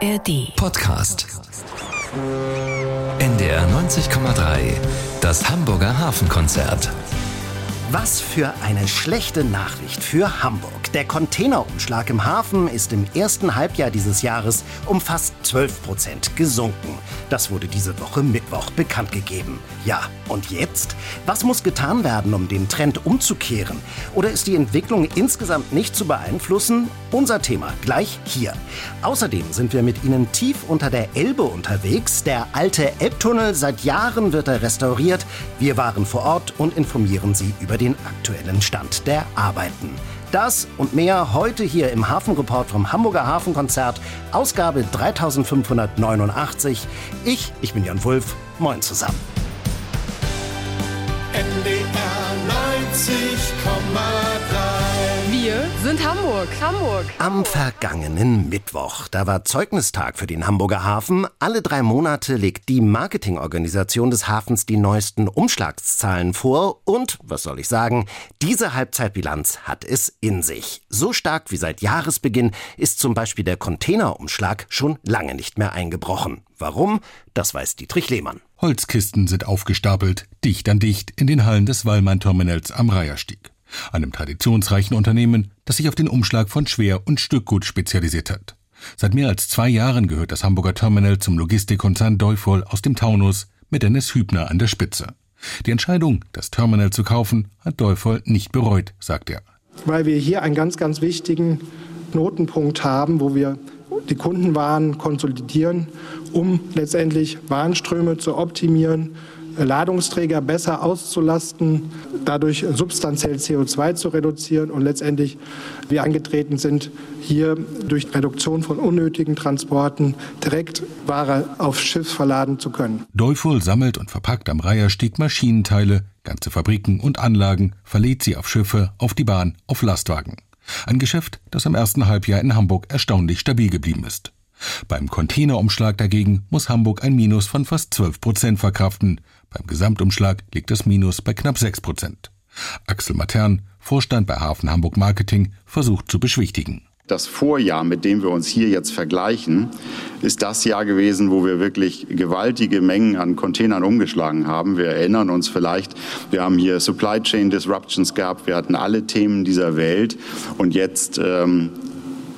ARD. Podcast. NDR 90,3. Das Hamburger Hafenkonzert. Was für eine schlechte Nachricht für Hamburg. Der Containerumschlag im Hafen ist im ersten Halbjahr dieses Jahres um fast 12 Prozent gesunken. Das wurde diese Woche Mittwoch bekannt gegeben. Ja, und jetzt? Was muss getan werden, um den Trend umzukehren? Oder ist die Entwicklung insgesamt nicht zu beeinflussen? Unser Thema gleich hier. Außerdem sind wir mit Ihnen tief unter der Elbe unterwegs. Der alte Elbtunnel, seit Jahren wird er restauriert. Wir waren vor Ort und informieren Sie über den aktuellen Stand der Arbeiten. Das und mehr heute hier im Hafenreport vom Hamburger Hafenkonzert, Ausgabe 3589. Ich, ich bin Jan Wulff. Moin zusammen. NDR 90,3 Wir sind Hamburg. Hamburg. Am vergangenen Mittwoch, da war Zeugnistag für den Hamburger Hafen. Alle drei Monate legt die Marketingorganisation des Hafens die neuesten Umschlagszahlen vor. Und, was soll ich sagen, diese Halbzeitbilanz hat es in sich. So stark wie seit Jahresbeginn ist zum Beispiel der Containerumschlag schon lange nicht mehr eingebrochen. Warum? Das weiß Dietrich Lehmann. Holzkisten sind aufgestapelt, dicht an dicht, in den Hallen des Wallmann-Terminals am Reiherstieg. Einem traditionsreichen Unternehmen, das sich auf den Umschlag von Schwer- und Stückgut spezialisiert hat. Seit mehr als zwei Jahren gehört das Hamburger Terminal zum Logistikkonzern Deufol aus dem Taunus mit Dennis Hübner an der Spitze. Die Entscheidung, das Terminal zu kaufen, hat Deufol nicht bereut, sagt er. weil wir hier einen ganz, ganz wichtigen Knotenpunkt haben, wo wir die Kundenwaren konsolidieren, um letztendlich Warenströme zu optimieren, Ladungsträger besser auszulasten, dadurch substanziell CO2 zu reduzieren und letztendlich wir angetreten sind, hier durch Reduktion von unnötigen Transporten direkt Ware aufs Schiff verladen zu können. Deufol sammelt und verpackt am Reiherstieg Maschinenteile, ganze Fabriken und Anlagen, verlädt sie auf Schiffe, auf die Bahn, auf Lastwagen. Ein Geschäft, das im ersten Halbjahr in Hamburg erstaunlich stabil geblieben ist. Beim Containerumschlag dagegen muss Hamburg ein Minus von fast 12 Prozent verkraften. Beim Gesamtumschlag liegt das Minus bei knapp 6 Prozent. Axel Matern, Vorstand bei Hafen Hamburg Marketing, versucht zu beschwichtigen. Das Vorjahr, mit dem wir uns hier jetzt vergleichen, ist das Jahr gewesen, wo wir wirklich gewaltige Mengen an Containern umgeschlagen haben. Wir erinnern uns vielleicht, wir haben hier Supply Chain Disruptions gehabt, wir hatten alle Themen dieser Welt und jetzt ähm,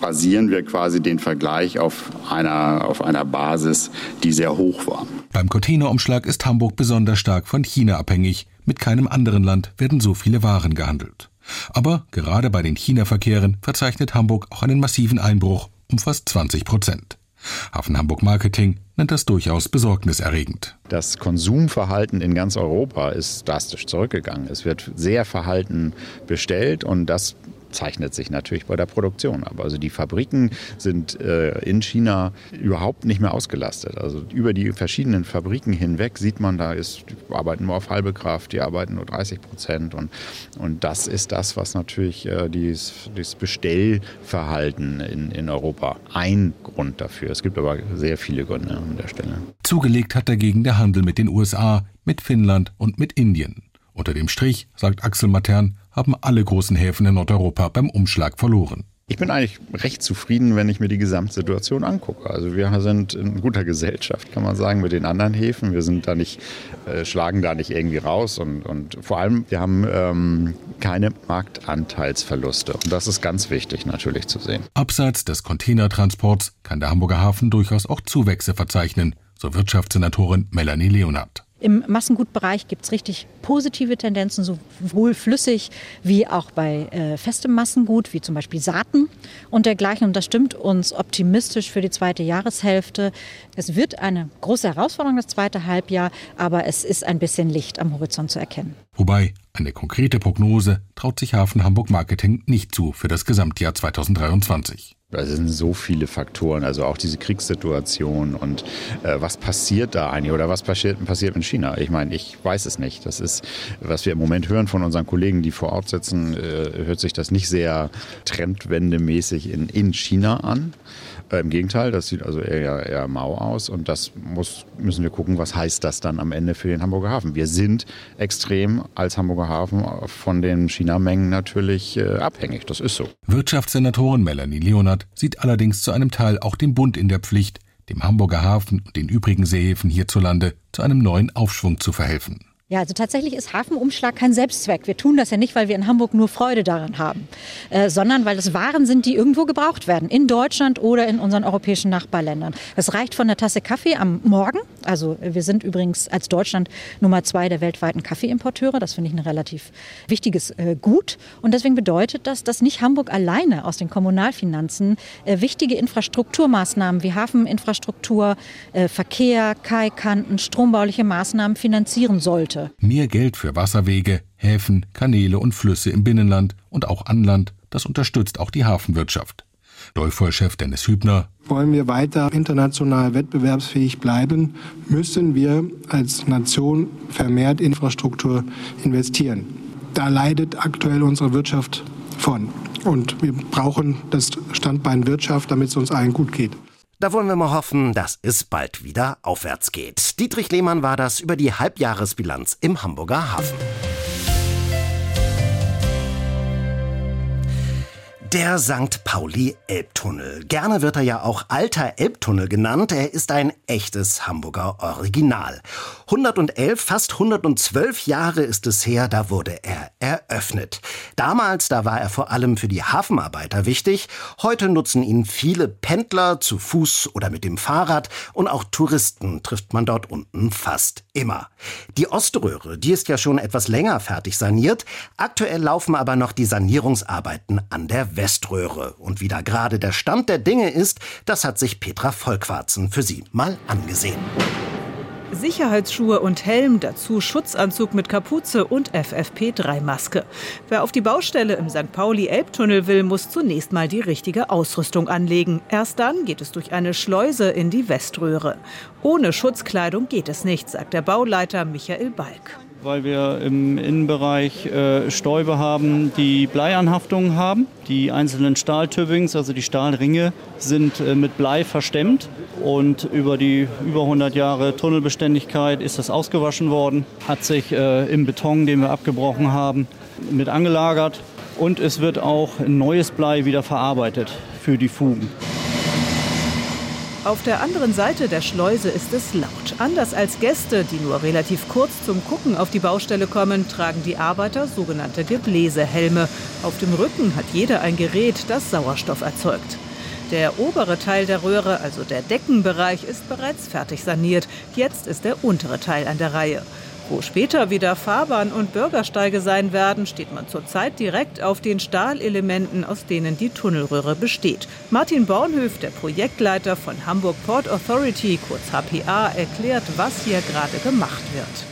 basieren wir quasi den Vergleich auf einer, auf einer Basis, die sehr hoch war. Beim Containerumschlag ist Hamburg besonders stark von China abhängig. Mit keinem anderen Land werden so viele Waren gehandelt. Aber gerade bei den China-Verkehren verzeichnet Hamburg auch einen massiven Einbruch um fast 20 Prozent. Hafen Hamburg Marketing nennt das durchaus besorgniserregend. Das Konsumverhalten in ganz Europa ist drastisch zurückgegangen. Es wird sehr verhalten bestellt und das zeichnet sich natürlich bei der Produktion ab. Also die Fabriken sind äh, in China überhaupt nicht mehr ausgelastet. Also über die verschiedenen Fabriken hinweg sieht man, da ist, die arbeiten nur auf halbe Kraft, die arbeiten nur 30 Prozent. Und, und das ist das, was natürlich äh, dieses, dieses Bestellverhalten in, in Europa ein Grund dafür. Es gibt aber sehr viele Gründe an der Stelle. Zugelegt hat dagegen der Handel mit den USA, mit Finnland und mit Indien. Unter dem Strich, sagt Axel Matern, haben alle großen Häfen in Nordeuropa beim Umschlag verloren. Ich bin eigentlich recht zufrieden, wenn ich mir die Gesamtsituation angucke. Also wir sind in guter Gesellschaft, kann man sagen, mit den anderen Häfen. Wir sind da nicht, äh, schlagen da nicht irgendwie raus und, und vor allem, wir haben ähm, keine Marktanteilsverluste. Und das ist ganz wichtig natürlich zu sehen. Abseits des Containertransports kann der Hamburger Hafen durchaus auch Zuwächse verzeichnen, so Wirtschaftssenatorin Melanie Leonard. Im Massengutbereich gibt es richtig positive Tendenzen, sowohl flüssig wie auch bei äh, festem Massengut, wie zum Beispiel Saaten und dergleichen. Und das stimmt uns optimistisch für die zweite Jahreshälfte. Es wird eine große Herausforderung, das zweite Halbjahr, aber es ist ein bisschen Licht am Horizont zu erkennen. Wobei eine konkrete Prognose traut sich Hafen Hamburg Marketing nicht zu für das Gesamtjahr 2023. Es sind so viele Faktoren, also auch diese Kriegssituation und äh, was passiert da eigentlich oder was passiert, passiert in China? Ich meine, ich weiß es nicht. Das ist, was wir im Moment hören von unseren Kollegen, die vor Ort sitzen, äh, hört sich das nicht sehr trendwendemäßig in, in China an. Äh, Im Gegenteil, das sieht also eher, eher mau aus und das muss, müssen wir gucken, was heißt das dann am Ende für den Hamburger Hafen. Wir sind extrem als Hamburger Hafen von den China-Mengen natürlich äh, abhängig, das ist so. Wirtschaftssenatorin Melanie Leonard sieht allerdings zu einem Teil auch den Bund in der Pflicht, dem Hamburger Hafen und den übrigen Seehäfen hierzulande zu einem neuen Aufschwung zu verhelfen. Ja, also tatsächlich ist Hafenumschlag kein Selbstzweck. Wir tun das ja nicht, weil wir in Hamburg nur Freude daran haben, äh, sondern weil es Waren sind, die irgendwo gebraucht werden, in Deutschland oder in unseren europäischen Nachbarländern. Es reicht von der Tasse Kaffee am Morgen. Also wir sind übrigens als Deutschland Nummer zwei der weltweiten Kaffeeimporteure. Das finde ich ein relativ wichtiges äh, Gut. Und deswegen bedeutet das, dass nicht Hamburg alleine aus den Kommunalfinanzen äh, wichtige Infrastrukturmaßnahmen wie Hafeninfrastruktur, äh, Verkehr, Kaikanten, strombauliche Maßnahmen finanzieren sollte sollte. Mehr Geld für Wasserwege, Häfen, Kanäle und Flüsse im Binnenland und auch Anland, das unterstützt auch die Hafenwirtschaft. Leuvoll-Chef Dennis Hübner. Wollen wir weiter international wettbewerbsfähig bleiben, müssen wir als Nation vermehrt Infrastruktur investieren. Da leidet aktuell unsere Wirtschaft von. Und wir brauchen das Standbein Wirtschaft, damit es uns allen gut geht. Da wollen wir mal hoffen, dass es bald wieder aufwärts geht. Dietrich Lehmann war das über die Halbjahresbilanz im Hamburger Hafen. Der St. Pauli Elbtunnel. Gerne wird er ja auch alter Elbtunnel genannt. Er ist ein echtes Hamburger Original. 111, fast 112 Jahre ist es her, da wurde er eröffnet. Damals, da war er vor allem für die Hafenarbeiter wichtig. Heute nutzen ihn viele Pendler zu Fuß oder mit dem Fahrrad und auch Touristen trifft man dort unten fast immer. Die Oströhre, die ist ja schon etwas länger fertig saniert. Aktuell laufen aber noch die Sanierungsarbeiten an der Weströhre. Und wie da gerade der Stand der Dinge ist, das hat sich Petra Vollquarzen für Sie mal angesehen. Sicherheitsschuhe und Helm, dazu Schutzanzug mit Kapuze und FFP3-Maske. Wer auf die Baustelle im St. Pauli-Elbtunnel will, muss zunächst mal die richtige Ausrüstung anlegen. Erst dann geht es durch eine Schleuse in die Weströhre. Ohne Schutzkleidung geht es nicht, sagt der Bauleiter Michael Balk weil wir im Innenbereich äh, Stäube haben, die Bleianhaftungen haben. Die einzelnen Stahltübbings, also die Stahlringe, sind äh, mit Blei verstemmt und über die über 100 Jahre Tunnelbeständigkeit ist das ausgewaschen worden, hat sich äh, im Beton, den wir abgebrochen haben, mit angelagert und es wird auch neues Blei wieder verarbeitet für die Fugen. Auf der anderen Seite der Schleuse ist es laut. Anders als Gäste, die nur relativ kurz zum Gucken auf die Baustelle kommen, tragen die Arbeiter sogenannte Gebläsehelme. Auf dem Rücken hat jeder ein Gerät, das Sauerstoff erzeugt. Der obere Teil der Röhre, also der Deckenbereich, ist bereits fertig saniert. Jetzt ist der untere Teil an der Reihe. Wo später wieder Fahrbahn und Bürgersteige sein werden, steht man zurzeit direkt auf den Stahlelementen, aus denen die Tunnelröhre besteht. Martin Bornhöf, der Projektleiter von Hamburg Port Authority, kurz HPA, erklärt, was hier gerade gemacht wird.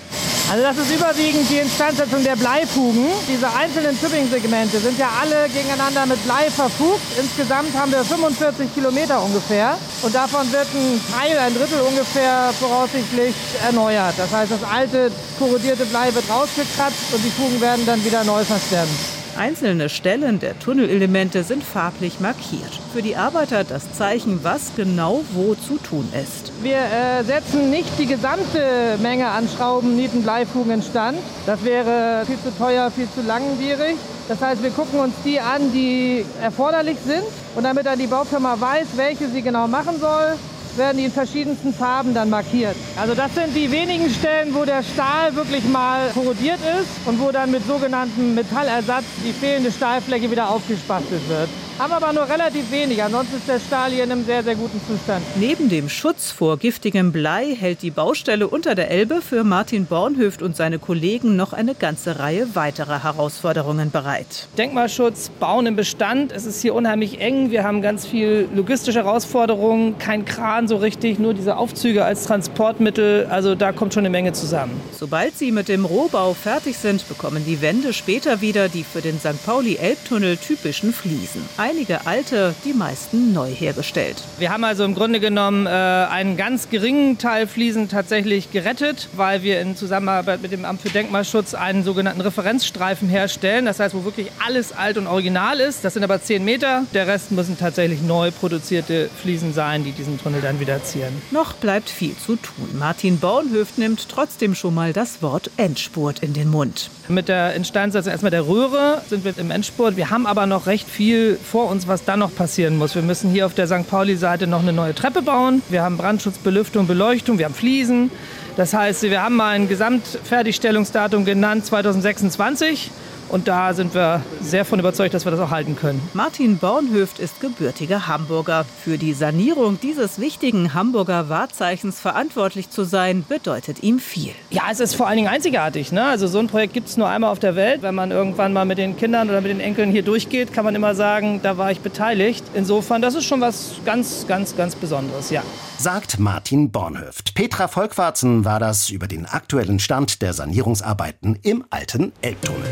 Also das ist überwiegend die Instandsetzung der Bleifugen. Diese einzelnen Tübingen-Segmente sind ja alle gegeneinander mit Blei verfugt. Insgesamt haben wir 45 Kilometer ungefähr. Und davon wird ein Teil, ein Drittel ungefähr voraussichtlich erneuert. Das heißt, das alte korrodierte Blei wird rausgekratzt und die Fugen werden dann wieder neu verstemmt. Einzelne Stellen der Tunnelelemente sind farblich markiert. Für die Arbeiter das Zeichen, was genau wo zu tun ist. Wir äh, setzen nicht die gesamte Menge an Schrauben, Nieten, Bleifugen in Stand. Das wäre viel zu teuer, viel zu langwierig. Das heißt, wir gucken uns die an, die erforderlich sind. Und damit dann die Baufirma weiß, welche sie genau machen soll, werden die in verschiedensten Farben dann markiert. Also das sind die wenigen Stellen, wo der Stahl wirklich mal korrodiert ist und wo dann mit sogenanntem Metallersatz die fehlende Stahlfläche wieder aufgespastelt wird haben aber nur relativ wenig. Ansonsten ist der Stahl hier in einem sehr, sehr guten Zustand. Neben dem Schutz vor giftigem Blei hält die Baustelle unter der Elbe für Martin Bornhöft und seine Kollegen noch eine ganze Reihe weiterer Herausforderungen bereit. Denkmalschutz, Bauen im Bestand. Es ist hier unheimlich eng. Wir haben ganz viel logistische Herausforderungen. Kein Kran so richtig, nur diese Aufzüge als Transportmittel. Also da kommt schon eine Menge zusammen. Sobald sie mit dem Rohbau fertig sind, bekommen die Wände später wieder die für den St. Pauli-Elbtunnel typischen Fliesen einige alte, die meisten neu hergestellt. Wir haben also im Grunde genommen äh, einen ganz geringen Teil Fliesen tatsächlich gerettet, weil wir in Zusammenarbeit mit dem Amt für Denkmalschutz einen sogenannten Referenzstreifen herstellen. Das heißt, wo wirklich alles alt und original ist. Das sind aber 10 Meter. Der Rest müssen tatsächlich neu produzierte Fliesen sein, die diesen Tunnel dann wieder zieren. Noch bleibt viel zu tun. Martin Bornhöft nimmt trotzdem schon mal das Wort Endspurt in den Mund. Mit der Instandsetzung erstmal der Röhre sind wir im Endspurt. Wir haben aber noch recht viel vor uns, was dann noch passieren muss. Wir müssen hier auf der St. Pauli-Seite noch eine neue Treppe bauen. Wir haben Brandschutz, Belüftung, Beleuchtung, wir haben Fliesen. Das heißt, wir haben mal ein Gesamtfertigstellungsdatum genannt 2026. Und da sind wir sehr von überzeugt, dass wir das auch halten können. Martin Bornhöft ist gebürtiger Hamburger. Für die Sanierung dieses wichtigen Hamburger Wahrzeichens verantwortlich zu sein, bedeutet ihm viel. Ja, es ist vor allen Dingen einzigartig. Ne? Also so ein Projekt gibt es nur einmal auf der Welt. Wenn man irgendwann mal mit den Kindern oder mit den Enkeln hier durchgeht, kann man immer sagen, da war ich beteiligt. Insofern, das ist schon was ganz, ganz, ganz Besonderes, ja. Sagt Martin Bornhöft. Petra Volkwarzen war das über den aktuellen Stand der Sanierungsarbeiten im alten Elbtunnel.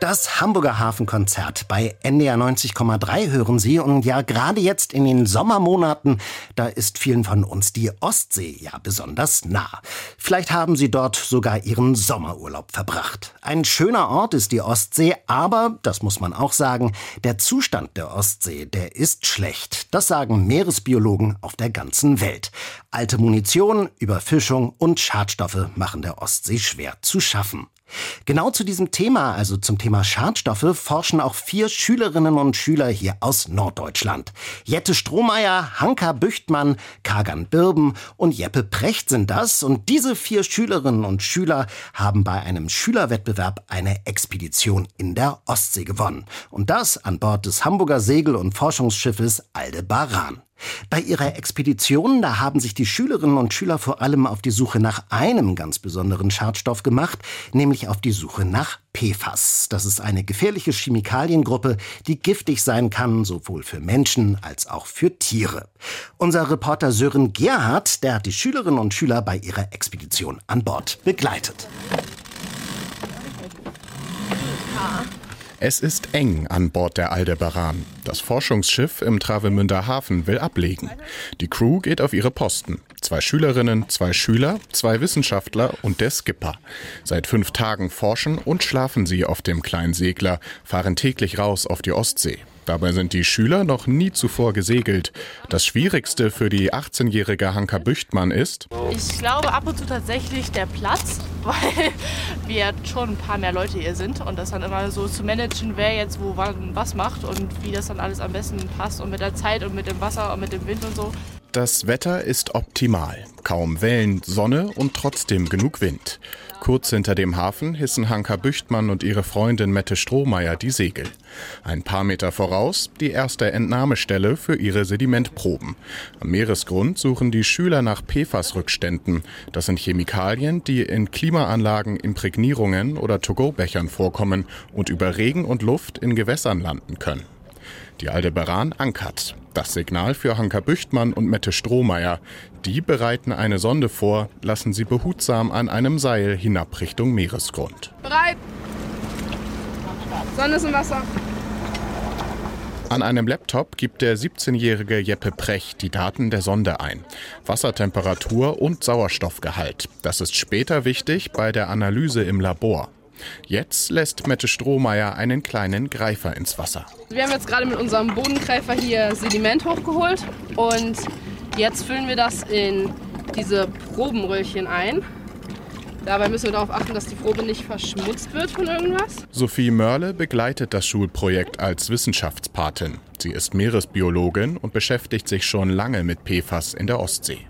Das Hamburger Hafenkonzert bei NDR 90,3 hören Sie. Und ja, gerade jetzt in den Sommermonaten, da ist vielen von uns die Ostsee ja besonders nah. Vielleicht haben Sie dort sogar Ihren Sommerurlaub verbracht. Ein schöner Ort ist die Ostsee, aber, das muss man auch sagen, der Zustand der Ostsee, der ist schlecht. Das sagen Meeresbiologen auf der ganzen Welt. Alte Munition, Überfischung und Schadstoffe machen der Ostsee schwer zu schaffen. Genau zu diesem Thema, also zum Thema Schadstoffe, forschen auch vier Schülerinnen und Schüler hier aus Norddeutschland. Jette Strohmeier, Hanka Büchtmann, Kagan Birben und Jeppe Precht sind das. Und diese vier Schülerinnen und Schüler haben bei einem Schülerwettbewerb eine Expedition in der Ostsee gewonnen. Und das an Bord des Hamburger Segel- und Forschungsschiffes Aldebaran. Bei ihrer Expedition, da haben sich die Schülerinnen und Schüler vor allem auf die Suche nach einem ganz besonderen Schadstoff gemacht, nämlich auf die Suche nach PFAS. Das ist eine gefährliche Chemikaliengruppe, die giftig sein kann, sowohl für Menschen als auch für Tiere. Unser Reporter Sören Gerhardt, der hat die Schülerinnen und Schüler bei ihrer Expedition an Bord begleitet. Es ist eng an Bord der Aldebaran. Das Forschungsschiff im Travemünder Hafen will ablegen. Die Crew geht auf ihre Posten. Zwei Schülerinnen, zwei Schüler, zwei Wissenschaftler und der Skipper. Seit fünf Tagen forschen und schlafen sie auf dem kleinen Segler, fahren täglich raus auf die Ostsee. Dabei sind die Schüler noch nie zuvor gesegelt. Das Schwierigste für die 18-jährige Hanka Büchtmann ist, ich glaube ab und zu tatsächlich der Platz, weil wir schon ein paar mehr Leute hier sind und das dann immer so zu managen, wer jetzt wo wann was macht und wie das dann alles am besten passt und mit der Zeit und mit dem Wasser und mit dem Wind und so. Das Wetter ist optimal. Kaum Wellen, Sonne und trotzdem genug Wind. Kurz hinter dem Hafen hissen Hanka Büchtmann und ihre Freundin Mette Strohmeier die Segel. Ein paar Meter voraus die erste Entnahmestelle für ihre Sedimentproben. Am Meeresgrund suchen die Schüler nach PFAS-Rückständen. Das sind Chemikalien, die in Klimaanlagen, Imprägnierungen oder To-Go-Bechern vorkommen und über Regen und Luft in Gewässern landen können. Die Aldebaran ankert. Das Signal für Hanka Büchtmann und Mette Strohmeier. Die bereiten eine Sonde vor, lassen sie behutsam an einem Seil hinab Richtung Meeresgrund. Bereit. Sonne ist im Wasser. An einem Laptop gibt der 17-jährige Jeppe Precht die Daten der Sonde ein. Wassertemperatur und Sauerstoffgehalt. Das ist später wichtig bei der Analyse im Labor. Jetzt lässt Mette Strohmeier einen kleinen Greifer ins Wasser. Wir haben jetzt gerade mit unserem Bodengreifer hier Sediment hochgeholt und jetzt füllen wir das in diese Probenröhrchen ein. Dabei müssen wir darauf achten, dass die Probe nicht verschmutzt wird von irgendwas. Sophie Mörle begleitet das Schulprojekt als Wissenschaftspatin. Sie ist Meeresbiologin und beschäftigt sich schon lange mit PFAS in der Ostsee.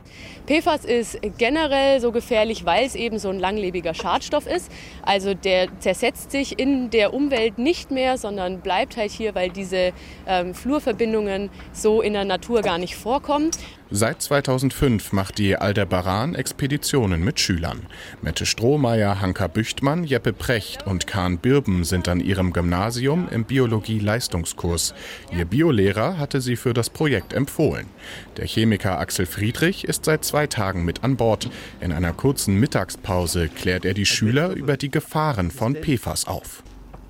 PFAS ist generell so gefährlich, weil es eben so ein langlebiger Schadstoff ist. Also der zersetzt sich in der Umwelt nicht mehr, sondern bleibt halt hier, weil diese ähm, Flurverbindungen so in der Natur gar nicht vorkommen. Seit 2005 macht die Aldebaran Expeditionen mit Schülern. Mette Strohmeier, Hanka Büchtmann, Jeppe Precht und Kahn Birben sind an ihrem Gymnasium im Biologie-Leistungskurs. Ihr Biolehrer hatte sie für das Projekt empfohlen. Der Chemiker Axel Friedrich ist seit zwei Tagen mit an Bord. In einer kurzen Mittagspause klärt er die Schüler über die Gefahren von PFAS auf.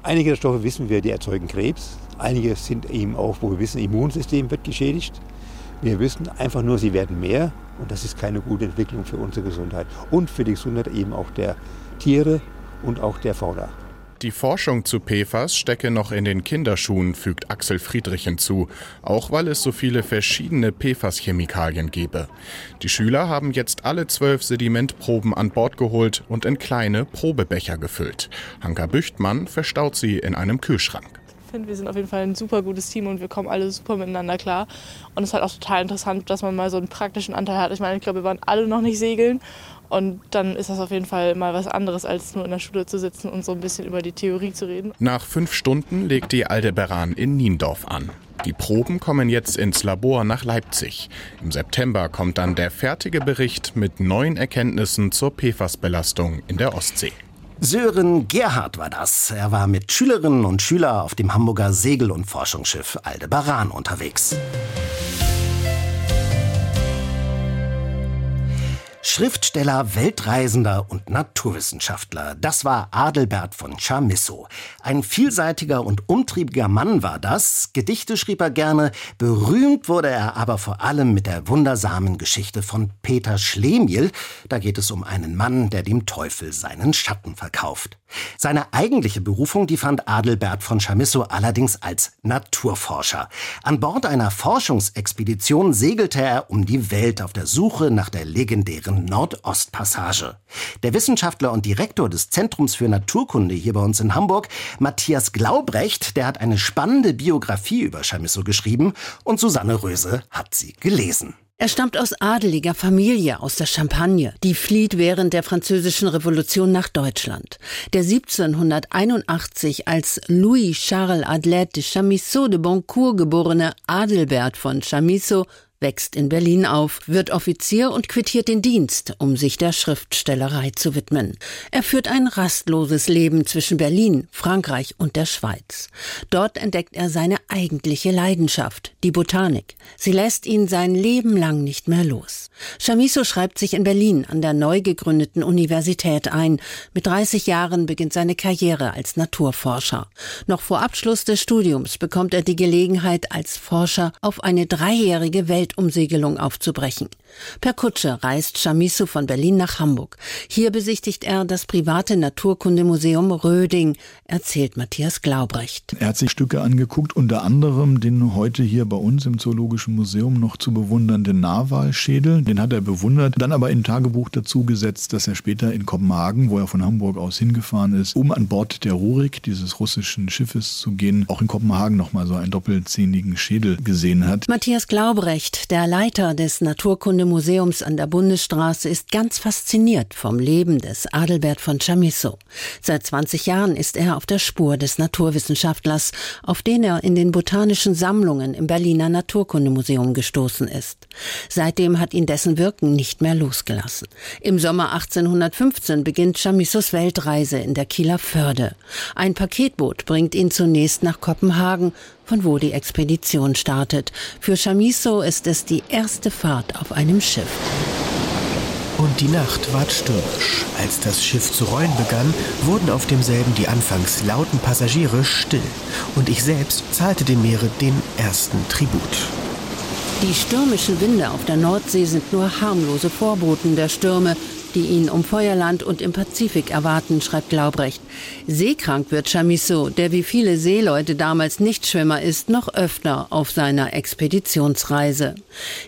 Einige der Stoffe wissen wir, die erzeugen Krebs. Einige sind eben auch, wo wir wissen, Immunsystem wird geschädigt. Wir wissen einfach nur, sie werden mehr und das ist keine gute Entwicklung für unsere Gesundheit und für die Gesundheit eben auch der Tiere und auch der Fauna. Die Forschung zu PFAS stecke noch in den Kinderschuhen, fügt Axel Friedrich hinzu, auch weil es so viele verschiedene PFAS-Chemikalien gebe. Die Schüler haben jetzt alle zwölf Sedimentproben an Bord geholt und in kleine Probebecher gefüllt. Hanka Büchtmann verstaut sie in einem Kühlschrank. Finde, wir sind auf jeden Fall ein super gutes Team und wir kommen alle super miteinander klar. Und es ist halt auch total interessant, dass man mal so einen praktischen Anteil hat. Ich meine, ich glaube, wir waren alle noch nicht segeln und dann ist das auf jeden Fall mal was anderes, als nur in der Schule zu sitzen und so ein bisschen über die Theorie zu reden. Nach fünf Stunden legt die Aldebaran in Niendorf an. Die Proben kommen jetzt ins Labor nach Leipzig. Im September kommt dann der fertige Bericht mit neuen Erkenntnissen zur PFAS-Belastung in der Ostsee. Sören Gerhard war das. Er war mit Schülerinnen und Schülern auf dem Hamburger Segel- und Forschungsschiff Aldebaran unterwegs. Schriftsteller, Weltreisender und Naturwissenschaftler. Das war Adelbert von Chamisso. Ein vielseitiger und umtriebiger Mann war das. Gedichte schrieb er gerne. Berühmt wurde er aber vor allem mit der wundersamen Geschichte von Peter Schlemiel. Da geht es um einen Mann, der dem Teufel seinen Schatten verkauft. Seine eigentliche Berufung, die fand Adelbert von Chamisso allerdings als Naturforscher. An Bord einer Forschungsexpedition segelte er um die Welt auf der Suche nach der legendären Nordostpassage. Der Wissenschaftler und Direktor des Zentrums für Naturkunde hier bei uns in Hamburg, Matthias Glaubrecht, der hat eine spannende Biografie über Chamisso geschrieben und Susanne Röse hat sie gelesen. Er stammt aus adeliger Familie aus der Champagne, die flieht während der französischen Revolution nach Deutschland. Der 1781 als Louis Charles Adlet de Chamisso de Boncourt geborene Adelbert von Chamisso wächst in Berlin auf, wird Offizier und quittiert den Dienst, um sich der Schriftstellerei zu widmen. Er führt ein rastloses Leben zwischen Berlin, Frankreich und der Schweiz. Dort entdeckt er seine eigentliche Leidenschaft, die Botanik. Sie lässt ihn sein Leben lang nicht mehr los. Chamisso schreibt sich in Berlin an der neu gegründeten Universität ein. Mit 30 Jahren beginnt seine Karriere als Naturforscher. Noch vor Abschluss des Studiums bekommt er die Gelegenheit, als Forscher auf eine dreijährige Weltumsegelung aufzubrechen. Per Kutsche reist Chamisso von Berlin nach Hamburg. Hier besichtigt er das private Naturkundemuseum Röding, erzählt Matthias Glaubrecht. Er hat sich Stücke angeguckt, unter anderem den heute hier bei uns im Zoologischen Museum noch zu bewundernden Narwalschädel. Den hat er bewundert, dann aber in Tagebuch dazu gesetzt, dass er später in Kopenhagen, wo er von Hamburg aus hingefahren ist, um an Bord der Rurik, dieses russischen Schiffes, zu gehen, auch in Kopenhagen nochmal so einen doppelzähnigen Schädel gesehen hat. Matthias Glaubrecht, der Leiter des Naturkundemuseums an der Bundesstraße, ist ganz fasziniert vom Leben des Adelbert von Chamisso. Seit 20 Jahren ist er auf der Spur des Naturwissenschaftlers, auf den er in den botanischen Sammlungen im Berliner Naturkundemuseum gestoßen ist. Seitdem hat ihn dessen Wirken nicht mehr losgelassen. Im Sommer 1815 beginnt Chamissos Weltreise in der Kieler Förde. Ein Paketboot bringt ihn zunächst nach Kopenhagen, von wo die Expedition startet. Für Chamisso ist es die erste Fahrt auf einem Schiff. Und die Nacht ward stürmisch. Als das Schiff zu rollen begann, wurden auf demselben die anfangs lauten Passagiere still. Und ich selbst zahlte dem Meere den ersten Tribut. Die stürmischen Winde auf der Nordsee sind nur harmlose Vorboten der Stürme, die ihn um Feuerland und im Pazifik erwarten, schreibt Glaubrecht. Seekrank wird Chamisso, der wie viele Seeleute damals Nichtschwimmer ist, noch öfter auf seiner Expeditionsreise.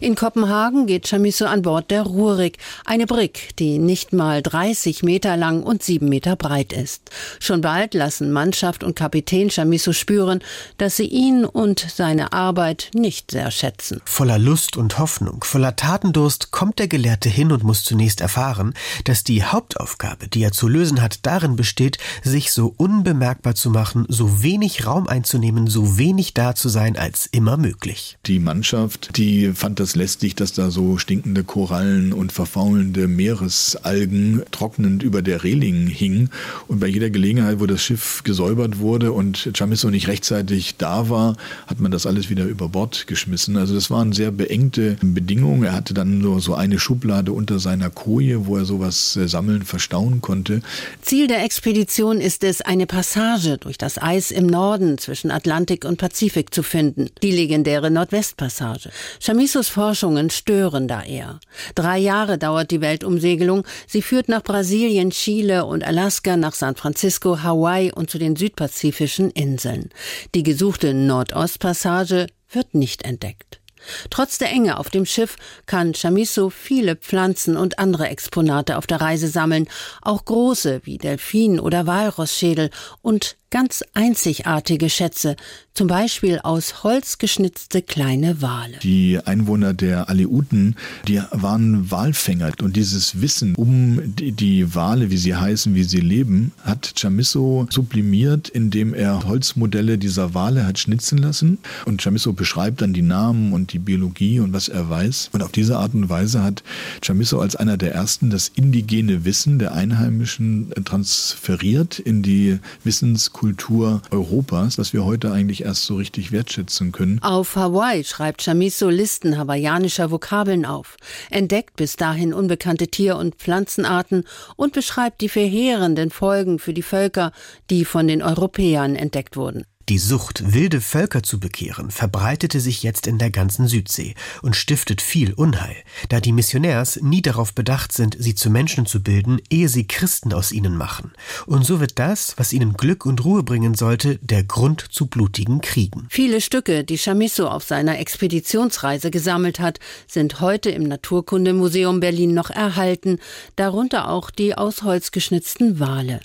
In Kopenhagen geht Chamisso an Bord der Rurik, eine Brick, die nicht mal 30 Meter lang und 7 Meter breit ist. Schon bald lassen Mannschaft und Kapitän Chamisso spüren, dass sie ihn und seine Arbeit nicht sehr schätzen. Voller Lust und Hoffnung, voller Tatendurst kommt der Gelehrte hin und muss zunächst erfahren, dass die Hauptaufgabe, die er zu lösen hat, darin besteht, sich so unbemerkbar zu machen, so wenig Raum einzunehmen, so wenig da zu sein als immer möglich. Die Mannschaft, die fand das lästig, dass da so stinkende Korallen und verfaulende Meeresalgen trocknend über der Reling hingen. Und bei jeder Gelegenheit, wo das Schiff gesäubert wurde und Chamisso nicht rechtzeitig da war, hat man das alles wieder über Bord geschmissen. Also das waren sehr beengte Bedingungen. Er hatte dann nur so eine Schublade unter seiner Koje, wo er er sowas äh, sammeln, verstauen konnte. Ziel der Expedition ist es, eine Passage durch das Eis im Norden zwischen Atlantik und Pazifik zu finden. Die legendäre Nordwestpassage. Chamisos Forschungen stören da eher. Drei Jahre dauert die Weltumsegelung. Sie führt nach Brasilien, Chile und Alaska, nach San Francisco, Hawaii und zu den südpazifischen Inseln. Die gesuchte Nordostpassage wird nicht entdeckt. Trotz der Enge auf dem Schiff kann Chamisso viele Pflanzen und andere Exponate auf der Reise sammeln, auch große wie Delfin- oder Walrossschädel und ganz einzigartige Schätze, zum Beispiel aus Holz geschnitzte kleine Wale. Die Einwohner der Aleuten, die waren Walfänger. Und dieses Wissen um die, die Wale, wie sie heißen, wie sie leben, hat Chamisso sublimiert, indem er Holzmodelle dieser Wale hat schnitzen lassen. Und Chamisso beschreibt dann die Namen und die Biologie und was er weiß. Und auf diese Art und Weise hat Chamisso als einer der ersten das indigene Wissen der Einheimischen transferiert in die Wissenskultur Kultur Europas, das wir heute eigentlich erst so richtig wertschätzen können. Auf Hawaii schreibt Chamisso Listen hawaiianischer Vokabeln auf, entdeckt bis dahin unbekannte Tier- und Pflanzenarten und beschreibt die verheerenden Folgen für die Völker, die von den Europäern entdeckt wurden. Die Sucht, wilde Völker zu bekehren, verbreitete sich jetzt in der ganzen Südsee und stiftet viel Unheil, da die Missionärs nie darauf bedacht sind, sie zu Menschen zu bilden, ehe sie Christen aus ihnen machen. Und so wird das, was ihnen Glück und Ruhe bringen sollte, der Grund zu blutigen Kriegen. Viele Stücke, die Chamisso auf seiner Expeditionsreise gesammelt hat, sind heute im Naturkundemuseum Berlin noch erhalten, darunter auch die aus Holz geschnitzten Wale.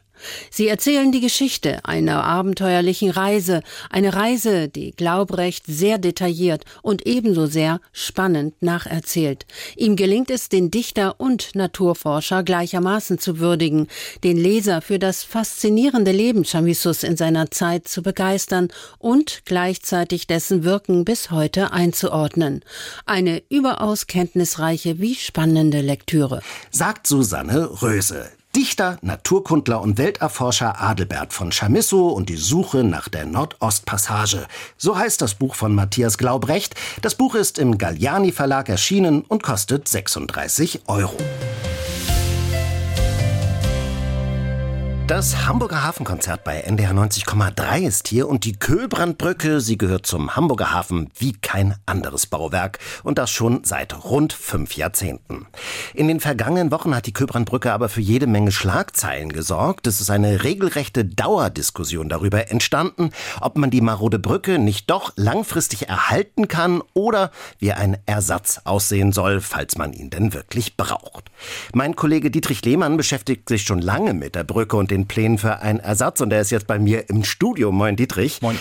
Sie erzählen die Geschichte einer abenteuerlichen Reise, eine Reise, die Glaubrecht sehr detailliert und ebenso sehr spannend nacherzählt. Ihm gelingt es, den Dichter und Naturforscher gleichermaßen zu würdigen, den Leser für das faszinierende Leben Chamissus in seiner Zeit zu begeistern und gleichzeitig dessen Wirken bis heute einzuordnen. Eine überaus kenntnisreiche wie spannende Lektüre. Sagt Susanne Röse. Dichter, Naturkundler und Welterforscher Adelbert von Chamisso und die Suche nach der Nordostpassage. So heißt das Buch von Matthias Glaubrecht. Das Buch ist im Galliani Verlag erschienen und kostet 36 Euro. Das Hamburger Hafenkonzert bei NDR 90,3 ist hier und die Köhlbrandbrücke, sie gehört zum Hamburger Hafen wie kein anderes Bauwerk und das schon seit rund fünf Jahrzehnten. In den vergangenen Wochen hat die Köhlbrandbrücke aber für jede Menge Schlagzeilen gesorgt. Es ist eine regelrechte Dauerdiskussion darüber entstanden, ob man die marode Brücke nicht doch langfristig erhalten kann oder wie ein Ersatz aussehen soll, falls man ihn denn wirklich braucht. Mein Kollege Dietrich Lehmann beschäftigt sich schon lange mit der Brücke und den Plänen für einen Ersatz und er ist jetzt bei mir im Studio. Moin Dietrich. Moin.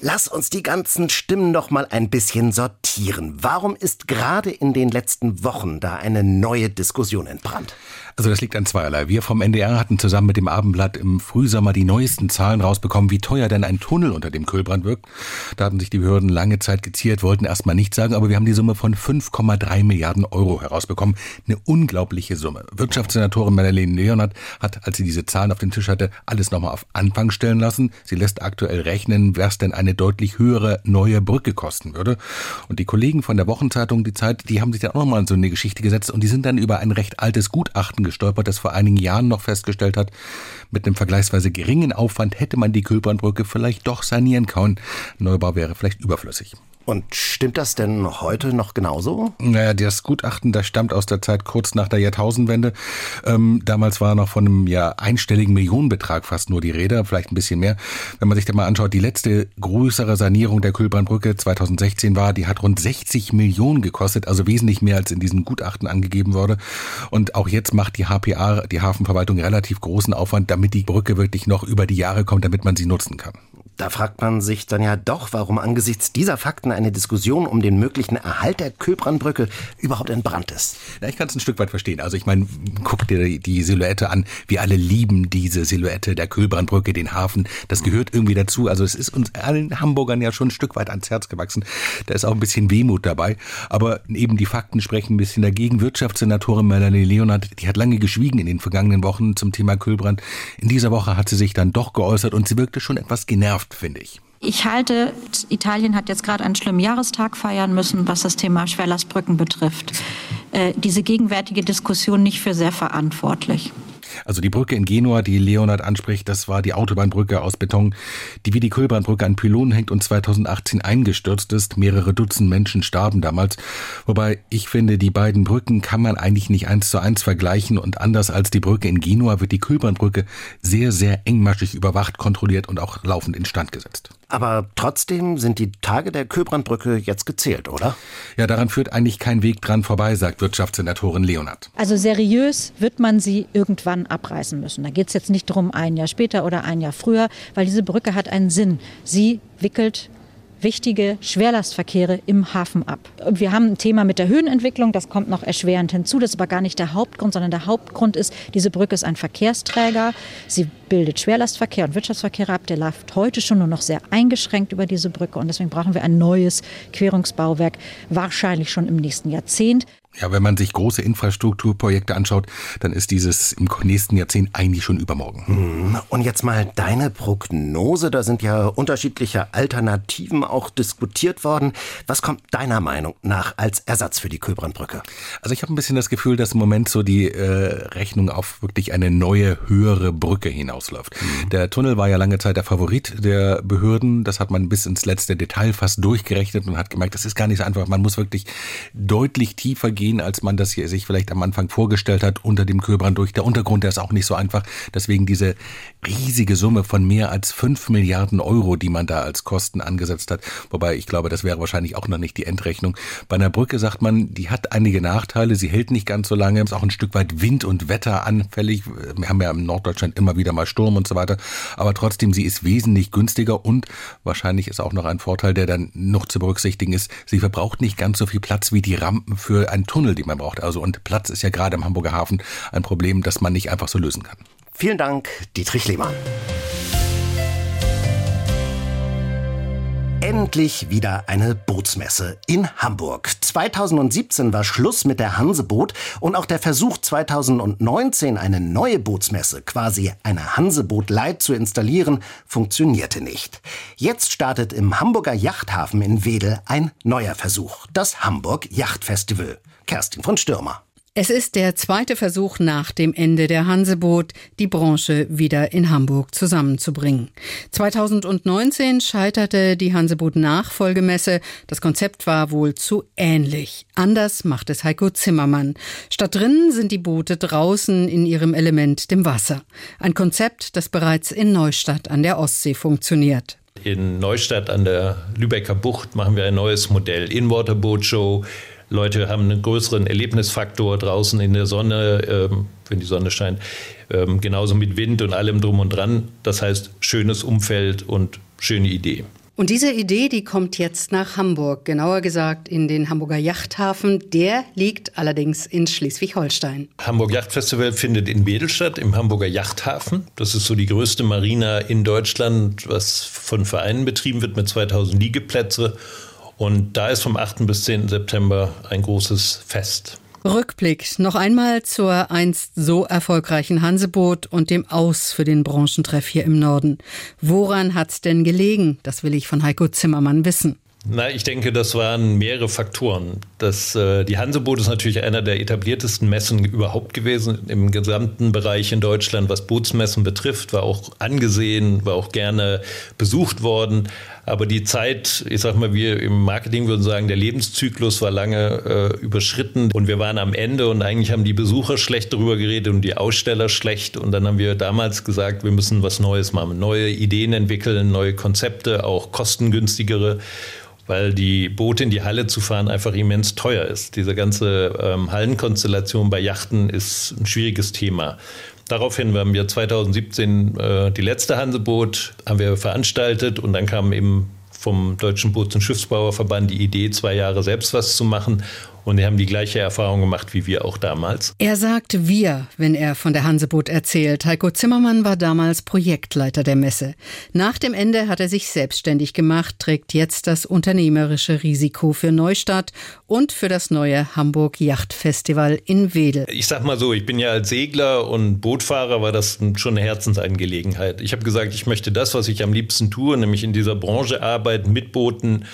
Lass uns die ganzen Stimmen noch mal ein bisschen sortieren. Warum ist gerade in den letzten Wochen da eine neue Diskussion entbrannt? Also das liegt an zweierlei. Wir vom NDR hatten zusammen mit dem Abendblatt im Frühsommer die neuesten Zahlen rausbekommen, wie teuer denn ein Tunnel unter dem Kühlbrand wirkt. Da hatten sich die Behörden lange Zeit geziert, wollten erstmal nichts sagen, aber wir haben die Summe von 5,3 Milliarden Euro herausbekommen. Eine unglaubliche Summe. Wirtschaftssenatorin Madeleine Leonard hat, als sie diese Zahlen auf den Tisch hatte, alles nochmal auf Anfang stellen lassen. Sie lässt aktuell rechnen, was denn eine deutlich höhere neue Brücke kosten würde. Und die Kollegen von der Wochenzeitung Die Zeit, die haben sich dann auch nochmal in so eine Geschichte gesetzt und die sind dann über ein recht altes Gutachten gestolpert, das vor einigen Jahren noch festgestellt hat, mit einem vergleichsweise geringen Aufwand hätte man die Kühlbrandbrücke vielleicht doch sanieren können. Neubau wäre vielleicht überflüssig. Und stimmt das denn heute noch genauso? Naja, das Gutachten, das stammt aus der Zeit kurz nach der Jahrtausendwende. Ähm, damals war noch von einem ja einstelligen Millionenbetrag fast nur die Rede, vielleicht ein bisschen mehr. Wenn man sich da mal anschaut, die letzte größere Sanierung der Kühlbrandbrücke 2016 war, die hat rund 60 Millionen gekostet, also wesentlich mehr als in diesem Gutachten angegeben wurde. Und auch jetzt macht die HPA, die Hafenverwaltung, relativ großen Aufwand, damit die Brücke wirklich noch über die Jahre kommt, damit man sie nutzen kann. Da fragt man sich dann ja doch, warum angesichts dieser Fakten eine Diskussion um den möglichen Erhalt der Köbrandbrücke überhaupt entbrannt ist. Ja, ich kann es ein Stück weit verstehen. Also ich meine, guck dir die Silhouette an. Wir alle lieben diese Silhouette der Köbrandbrücke, den Hafen. Das gehört irgendwie dazu. Also es ist uns allen Hamburgern ja schon ein Stück weit ans Herz gewachsen. Da ist auch ein bisschen Wehmut dabei. Aber eben die Fakten sprechen ein bisschen dagegen. Wirtschaftssenatorin Melanie Leonard, die hat lange geschwiegen in den vergangenen Wochen zum Thema Kühlbrand. In dieser Woche hat sie sich dann doch geäußert und sie wirkte schon etwas genervt finde ich. Ich halte, Italien hat jetzt gerade einen schlimmen Jahrestag feiern müssen, was das Thema Schwerlastbrücken betrifft. Äh, diese gegenwärtige Diskussion nicht für sehr verantwortlich. Also die Brücke in Genua, die Leonard anspricht, das war die Autobahnbrücke aus Beton, die wie die Kulbernbrücke an Pylonen hängt und 2018 eingestürzt ist. Mehrere Dutzend Menschen starben damals. Wobei ich finde, die beiden Brücken kann man eigentlich nicht eins zu eins vergleichen und anders als die Brücke in Genua wird die Kulbernbrücke sehr, sehr engmaschig überwacht, kontrolliert und auch laufend instand gesetzt. Aber trotzdem sind die Tage der Köbrandbrücke jetzt gezählt, oder? Ja, daran führt eigentlich kein Weg dran vorbei, sagt Wirtschaftssenatorin Leonard. Also seriös wird man sie irgendwann abreißen müssen. Da geht es jetzt nicht darum, ein Jahr später oder ein Jahr früher, weil diese Brücke hat einen Sinn. Sie wickelt wichtige Schwerlastverkehre im Hafen ab. Wir haben ein Thema mit der Höhenentwicklung, das kommt noch erschwerend hinzu. Das ist aber gar nicht der Hauptgrund, sondern der Hauptgrund ist, diese Brücke ist ein Verkehrsträger. Sie bildet Schwerlastverkehr und Wirtschaftsverkehr ab. Der läuft heute schon nur noch sehr eingeschränkt über diese Brücke und deswegen brauchen wir ein neues Querungsbauwerk, wahrscheinlich schon im nächsten Jahrzehnt. Ja, wenn man sich große Infrastrukturprojekte anschaut, dann ist dieses im nächsten Jahrzehnt eigentlich schon übermorgen. Hm, und jetzt mal deine Prognose. Da sind ja unterschiedliche Alternativen auch diskutiert worden. Was kommt deiner Meinung nach als Ersatz für die Köbrandbrücke? Also ich habe ein bisschen das Gefühl, dass im Moment so die äh, Rechnung auf wirklich eine neue, höhere Brücke hinausläuft. Mhm. Der Tunnel war ja lange Zeit der Favorit der Behörden. Das hat man bis ins letzte Detail fast durchgerechnet und hat gemerkt, das ist gar nicht so einfach. Man muss wirklich deutlich tiefer gehen gehen, als man das hier sich vielleicht am Anfang vorgestellt hat, unter dem Köbrand durch. Der Untergrund, der ist auch nicht so einfach. Deswegen diese riesige Summe von mehr als fünf Milliarden Euro, die man da als Kosten angesetzt hat. Wobei ich glaube, das wäre wahrscheinlich auch noch nicht die Endrechnung. Bei einer Brücke sagt man, die hat einige Nachteile. Sie hält nicht ganz so lange, ist auch ein Stück weit Wind- und Wetter anfällig. Wir haben ja im Norddeutschland immer wieder mal Sturm und so weiter. Aber trotzdem, sie ist wesentlich günstiger und wahrscheinlich ist auch noch ein Vorteil, der dann noch zu berücksichtigen ist. Sie verbraucht nicht ganz so viel Platz wie die Rampen für ein Tunnel, die man braucht. Also und Platz ist ja gerade im Hamburger Hafen ein Problem, das man nicht einfach so lösen kann. Vielen Dank, Dietrich Lehmann. Endlich wieder eine Bootsmesse in Hamburg. 2017 war Schluss mit der Hanseboot und auch der Versuch 2019 eine neue Bootsmesse, quasi eine Hanseboot Light zu installieren, funktionierte nicht. Jetzt startet im Hamburger Yachthafen in Wedel ein neuer Versuch, das Hamburg Yachtfestival. Kerstin von Stürmer. Es ist der zweite Versuch nach dem Ende der Hanseboot, die Branche wieder in Hamburg zusammenzubringen. 2019 scheiterte die Hanseboot-Nachfolgemesse. Das Konzept war wohl zu ähnlich. Anders macht es Heiko Zimmermann. Statt drinnen sind die Boote draußen in ihrem Element, dem Wasser. Ein Konzept, das bereits in Neustadt an der Ostsee funktioniert. In Neustadt an der Lübecker Bucht machen wir ein neues Modell. In-Water Boat Show Leute haben einen größeren Erlebnisfaktor draußen in der Sonne, ähm, wenn die Sonne scheint. Ähm, genauso mit Wind und allem drum und dran. Das heißt, schönes Umfeld und schöne Idee. Und diese Idee, die kommt jetzt nach Hamburg, genauer gesagt in den Hamburger Yachthafen. Der liegt allerdings in Schleswig-Holstein. Hamburg Yachtfestival findet in Wedel statt, im Hamburger Yachthafen. Das ist so die größte Marina in Deutschland, was von Vereinen betrieben wird mit 2000 Liegeplätze. Und da ist vom 8. bis 10. September ein großes Fest. Rückblick noch einmal zur einst so erfolgreichen Hanseboot und dem Aus für den Branchentreff hier im Norden. Woran hat's denn gelegen? Das will ich von Heiko Zimmermann wissen. Na, ich denke, das waren mehrere Faktoren. Das, äh, die Hanseboot ist natürlich einer der etabliertesten Messen überhaupt gewesen im gesamten Bereich in Deutschland, was Bootsmessen betrifft, war auch angesehen, war auch gerne besucht worden. Aber die Zeit, ich sag mal, wir im Marketing würden sagen, der Lebenszyklus war lange äh, überschritten und wir waren am Ende und eigentlich haben die Besucher schlecht darüber geredet und die Aussteller schlecht. Und dann haben wir damals gesagt, wir müssen was Neues machen, neue Ideen entwickeln, neue Konzepte, auch kostengünstigere weil die Boote in die Halle zu fahren einfach immens teuer ist. Diese ganze ähm, Hallenkonstellation bei Yachten ist ein schwieriges Thema. Daraufhin haben wir 2017 äh, die letzte Hanseboot haben wir veranstaltet und dann kam eben vom Deutschen Boots- und Schiffsbauerverband die Idee, zwei Jahre selbst was zu machen. Und die haben die gleiche Erfahrung gemacht wie wir auch damals. Er sagt wir, wenn er von der Hanseboot erzählt. Heiko Zimmermann war damals Projektleiter der Messe. Nach dem Ende hat er sich selbstständig gemacht, trägt jetzt das unternehmerische Risiko für Neustadt und für das neue Hamburg Yachtfestival in Wedel. Ich sag mal so, ich bin ja als Segler und Bootfahrer war das schon eine Herzensangelegenheit. Ich habe gesagt, ich möchte das, was ich am liebsten tue, nämlich in dieser Branche arbeiten, mit Booten,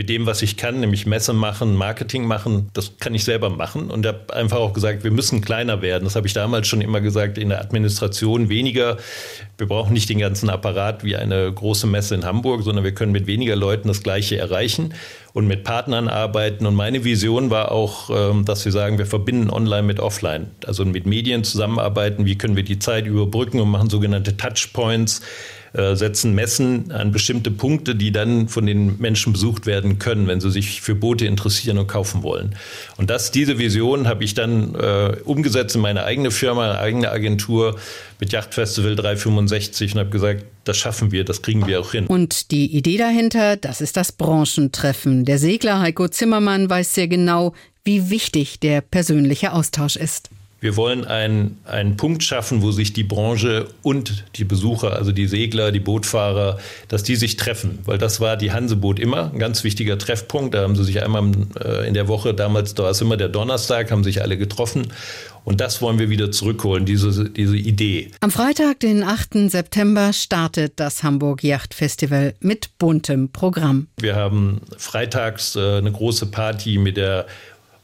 mit dem, was ich kann, nämlich Messe machen, Marketing machen, das kann ich selber machen. Und habe einfach auch gesagt, wir müssen kleiner werden. Das habe ich damals schon immer gesagt, in der Administration weniger. Wir brauchen nicht den ganzen Apparat wie eine große Messe in Hamburg, sondern wir können mit weniger Leuten das Gleiche erreichen und mit Partnern arbeiten. Und meine Vision war auch, ähm, dass wir sagen, wir verbinden Online mit Offline. Also mit Medien zusammenarbeiten. Wie können wir die Zeit überbrücken und machen sogenannte Touchpoints äh, setzen Messen an bestimmte Punkte, die dann von den Menschen besucht werden können, wenn sie sich für Boote interessieren und kaufen wollen. Und das, diese Vision habe ich dann äh, umgesetzt in meine eigene Firma, eine eigene Agentur mit Yachtfestival 365 und habe gesagt, das schaffen wir, das kriegen wir auch hin. Und die Idee dahinter, das ist das Branchentreffen. Der Segler Heiko Zimmermann weiß sehr genau, wie wichtig der persönliche Austausch ist. Wir wollen einen, einen Punkt schaffen, wo sich die Branche und die Besucher, also die Segler, die Bootfahrer, dass die sich treffen. Weil das war die Hanseboot immer ein ganz wichtiger Treffpunkt. Da haben sie sich einmal äh, in der Woche, damals da war es immer der Donnerstag, haben sich alle getroffen. Und das wollen wir wieder zurückholen, diese, diese Idee. Am Freitag, den 8. September, startet das Hamburg Yacht Festival mit buntem Programm. Wir haben freitags äh, eine große Party mit der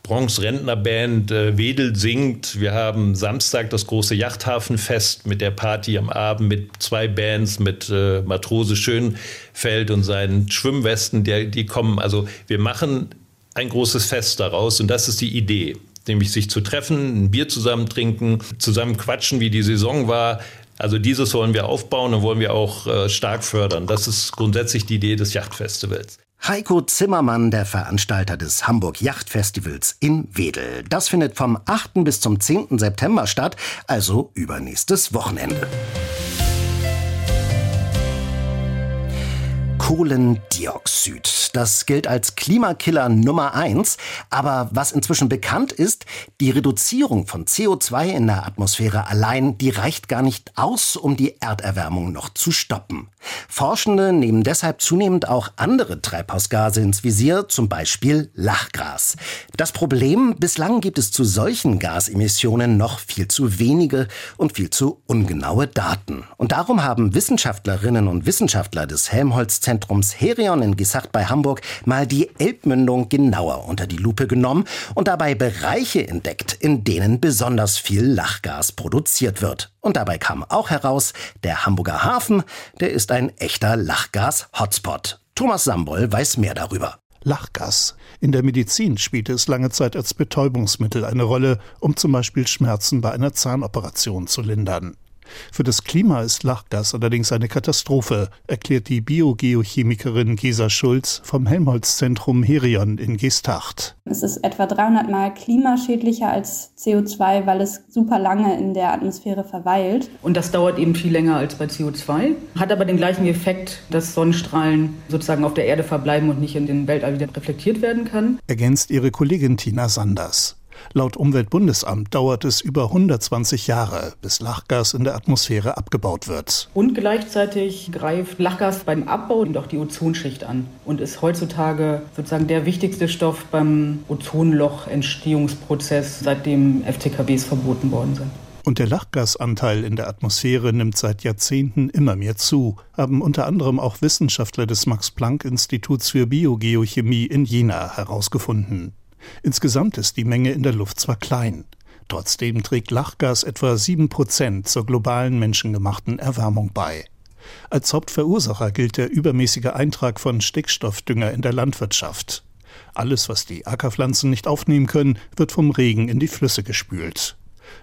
Bronx Rentnerband äh, Wedel singt. Wir haben Samstag das große Yachthafenfest mit der Party am Abend mit zwei Bands, mit äh, Matrose Schönfeld und seinen Schwimmwesten, der, die kommen. Also wir machen ein großes Fest daraus und das ist die Idee. Nämlich sich zu treffen, ein Bier zusammen trinken, zusammen quatschen, wie die Saison war, also dieses wollen wir aufbauen und wollen wir auch äh, stark fördern. Das ist grundsätzlich die Idee des Yachtfestivals. Heiko Zimmermann, der Veranstalter des Hamburg Yachtfestivals in Wedel. Das findet vom 8. bis zum 10. September statt, also übernächstes Wochenende. Kohlendioxid. Das gilt als Klimakiller Nummer eins. Aber was inzwischen bekannt ist, die Reduzierung von CO2 in der Atmosphäre allein, die reicht gar nicht aus, um die Erderwärmung noch zu stoppen. Forschende nehmen deshalb zunehmend auch andere Treibhausgase ins Visier, zum Beispiel Lachgras. Das Problem, bislang gibt es zu solchen Gasemissionen noch viel zu wenige und viel zu ungenaue Daten. Und darum haben Wissenschaftlerinnen und Wissenschaftler des Helmholtz Zentrums Herion in Gesacht bei Hamburg mal die Elbmündung genauer unter die Lupe genommen und dabei Bereiche entdeckt, in denen besonders viel Lachgas produziert wird. Und dabei kam auch heraus, der Hamburger Hafen, der ist ein echter Lachgas-Hotspot. Thomas Sambol weiß mehr darüber. Lachgas. In der Medizin spielte es lange Zeit als Betäubungsmittel eine Rolle, um zum Beispiel Schmerzen bei einer Zahnoperation zu lindern. Für das Klima ist Lachgas allerdings eine Katastrophe, erklärt die Biogeochemikerin Gesa Schulz vom Helmholtz-Zentrum Herion in Geesthacht. Es ist etwa 300 Mal klimaschädlicher als CO2, weil es super lange in der Atmosphäre verweilt. Und das dauert eben viel länger als bei CO2, hat aber den gleichen Effekt, dass Sonnenstrahlen sozusagen auf der Erde verbleiben und nicht in den Weltall wieder reflektiert werden kann. Ergänzt ihre Kollegin Tina Sanders. Laut Umweltbundesamt dauert es über 120 Jahre, bis Lachgas in der Atmosphäre abgebaut wird. Und gleichzeitig greift Lachgas beim Abbau und auch die Ozonschicht an und ist heutzutage sozusagen der wichtigste Stoff beim Ozonloch-Entstehungsprozess, seitdem FTKWs verboten worden sind. Und der Lachgasanteil in der Atmosphäre nimmt seit Jahrzehnten immer mehr zu, haben unter anderem auch Wissenschaftler des Max-Planck-Instituts für Biogeochemie in Jena herausgefunden. Insgesamt ist die Menge in der Luft zwar klein, trotzdem trägt Lachgas etwa sieben Prozent zur globalen menschengemachten Erwärmung bei. Als Hauptverursacher gilt der übermäßige Eintrag von Stickstoffdünger in der Landwirtschaft. Alles, was die Ackerpflanzen nicht aufnehmen können, wird vom Regen in die Flüsse gespült.